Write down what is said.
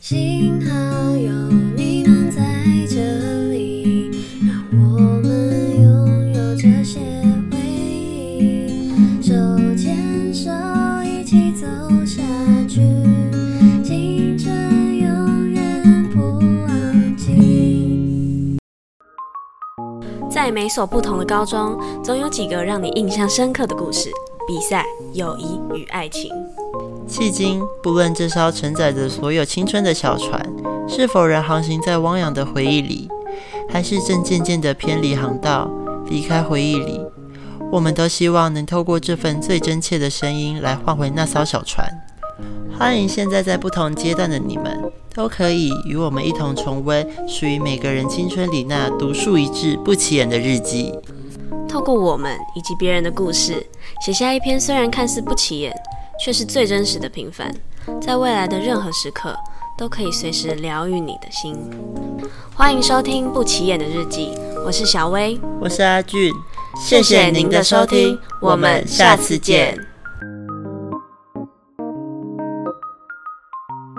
幸好有你们在这里，让我们拥有这些回忆。手牵手一起走下去，青春永远不忘记。在每所不同的高中，总有几个让你印象深刻的故事、比赛、友谊与爱情。迄今，不论这艘承载着所有青春的小船，是否仍航行在汪洋的回忆里，还是正渐渐地偏离航道，离开回忆里，我们都希望能透过这份最真切的声音来换回那艘小船。欢迎现在在不同阶段的你们，都可以与我们一同重温属于每个人青春里那独树一帜、不起眼的日记。透过我们以及别人的故事，写下一篇虽然看似不起眼，却是最真实的平凡，在未来的任何时刻都可以随时疗愈你的心。欢迎收听《不起眼的日记》，我是小薇，我是阿俊，谢谢您的收听，我们下次见。